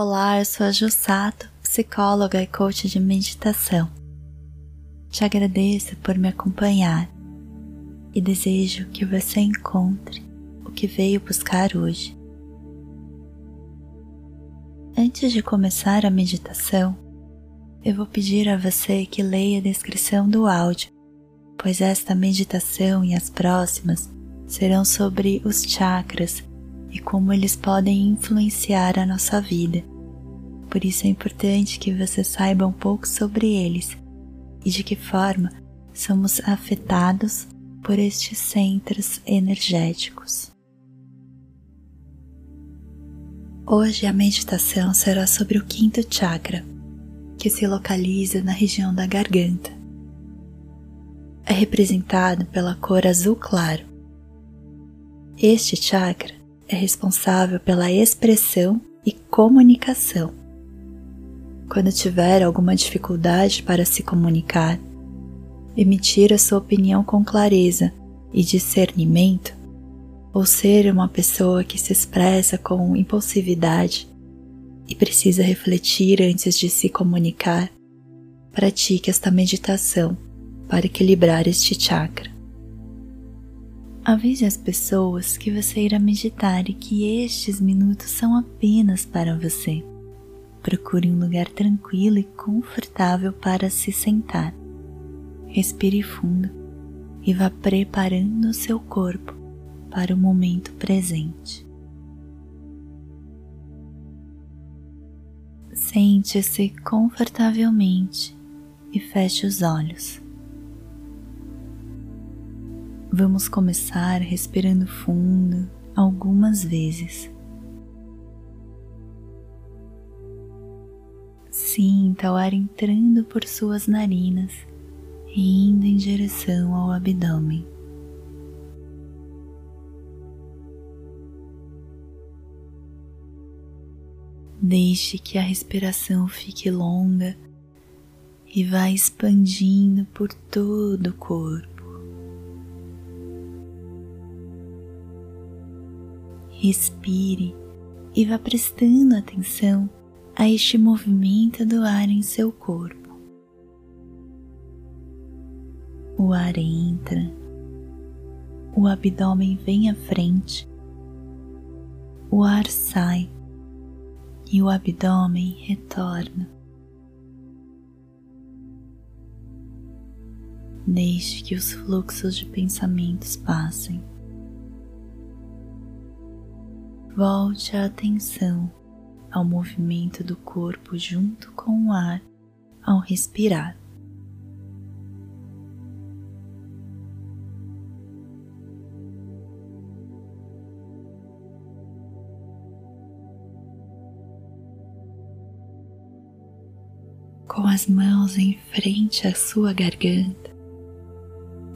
Olá, eu sou a Jussato, psicóloga e coach de meditação. Te agradeço por me acompanhar e desejo que você encontre o que veio buscar hoje. Antes de começar a meditação, eu vou pedir a você que leia a descrição do áudio, pois esta meditação e as próximas serão sobre os chakras e como eles podem influenciar a nossa vida. Por isso é importante que você saiba um pouco sobre eles e de que forma somos afetados por estes centros energéticos. Hoje a meditação será sobre o quinto chakra, que se localiza na região da garganta. É representado pela cor azul claro. Este chakra é responsável pela expressão e comunicação. Quando tiver alguma dificuldade para se comunicar, emitir a sua opinião com clareza e discernimento, ou ser uma pessoa que se expressa com impulsividade e precisa refletir antes de se comunicar, pratique esta meditação para equilibrar este chakra. Avise as pessoas que você irá meditar e que estes minutos são apenas para você. Procure um lugar tranquilo e confortável para se sentar. Respire fundo e vá preparando o seu corpo para o momento presente. Sente-se confortavelmente e feche os olhos. Vamos começar respirando fundo algumas vezes. Sinta o ar entrando por suas narinas e indo em direção ao abdômen. Deixe que a respiração fique longa e vá expandindo por todo o corpo. Respire e vá prestando atenção a este movimento do ar em seu corpo. O ar entra, o abdômen vem à frente, o ar sai e o abdômen retorna. Deixe que os fluxos de pensamentos passem. Volte a atenção ao movimento do corpo junto com o ar ao respirar. Com as mãos em frente à sua garganta,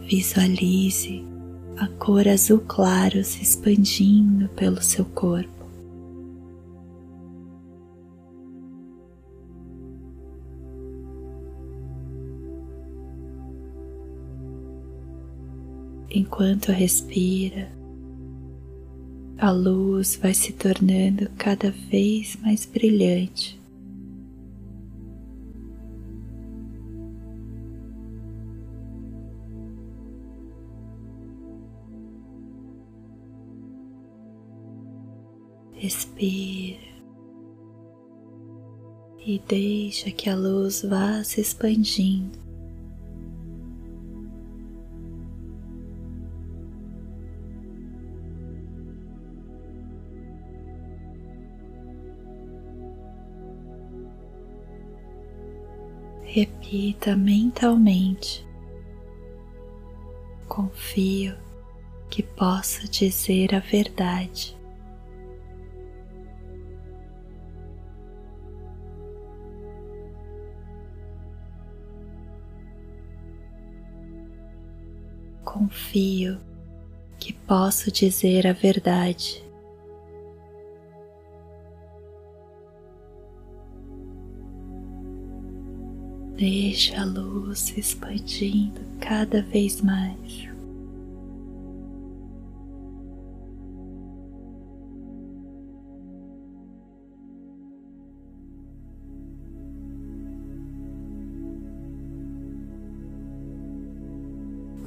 visualize a cor azul claro se expandindo pelo seu corpo. Enquanto respira, a luz vai se tornando cada vez mais brilhante. Respira e deixa que a luz vá se expandindo. Repita mentalmente: Confio que posso dizer a verdade. Confio que posso dizer a verdade. Deixa a luz expandindo cada vez mais.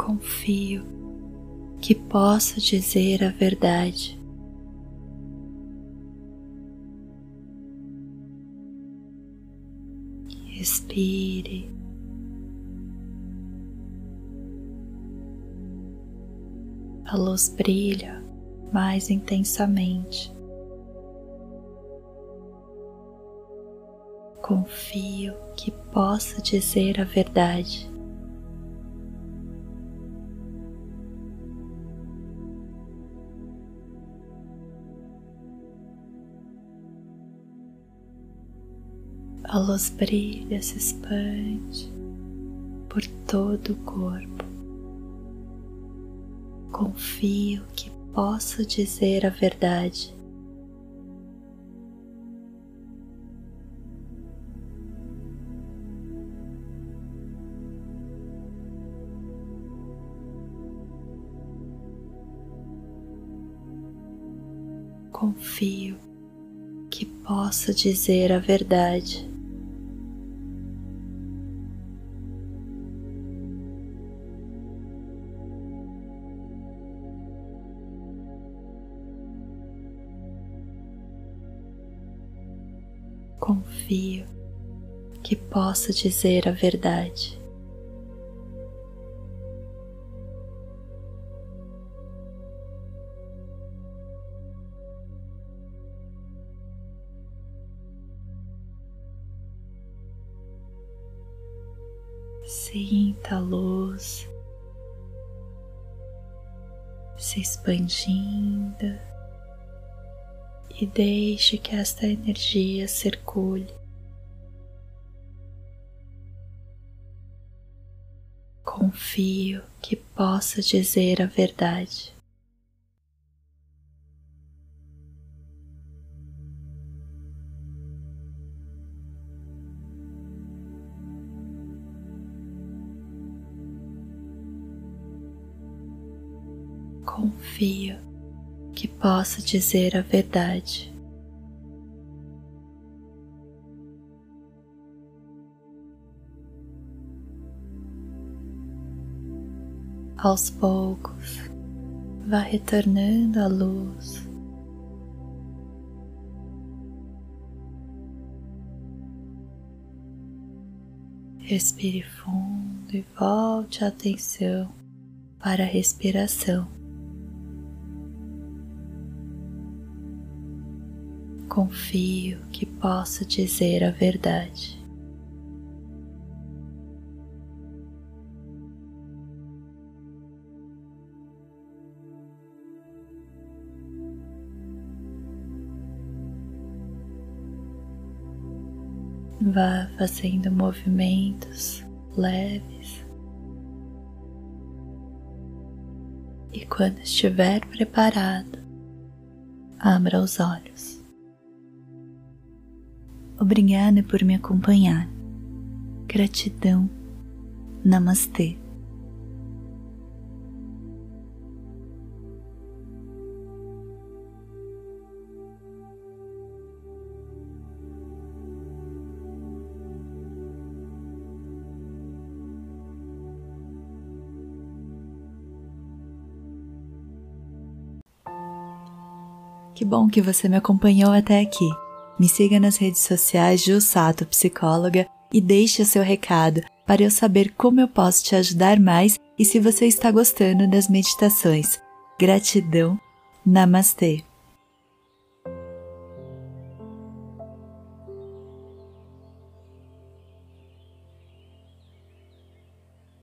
Confio que posso dizer a verdade. Respire. A luz brilha mais intensamente. Confio que possa dizer a verdade. A luz brilha, se expande por todo o corpo. Confio que posso dizer a verdade. confio que possa dizer a verdade. Confio que possa dizer a verdade. Sinta a luz se expandindo e deixe que esta energia circule. Confio que possa dizer a verdade. confio que possa dizer a verdade. Aos poucos, vá retornando à luz. Respire fundo e volte a atenção para a respiração. Confio que posso dizer a verdade. Vá fazendo movimentos leves e quando estiver preparado, abra os olhos. Obrigada por me acompanhar. Gratidão. Namastê. Que bom que você me acompanhou até aqui. Me siga nas redes sociais Sato Psicóloga e deixe seu recado para eu saber como eu posso te ajudar mais e se você está gostando das meditações. Gratidão. Namastê.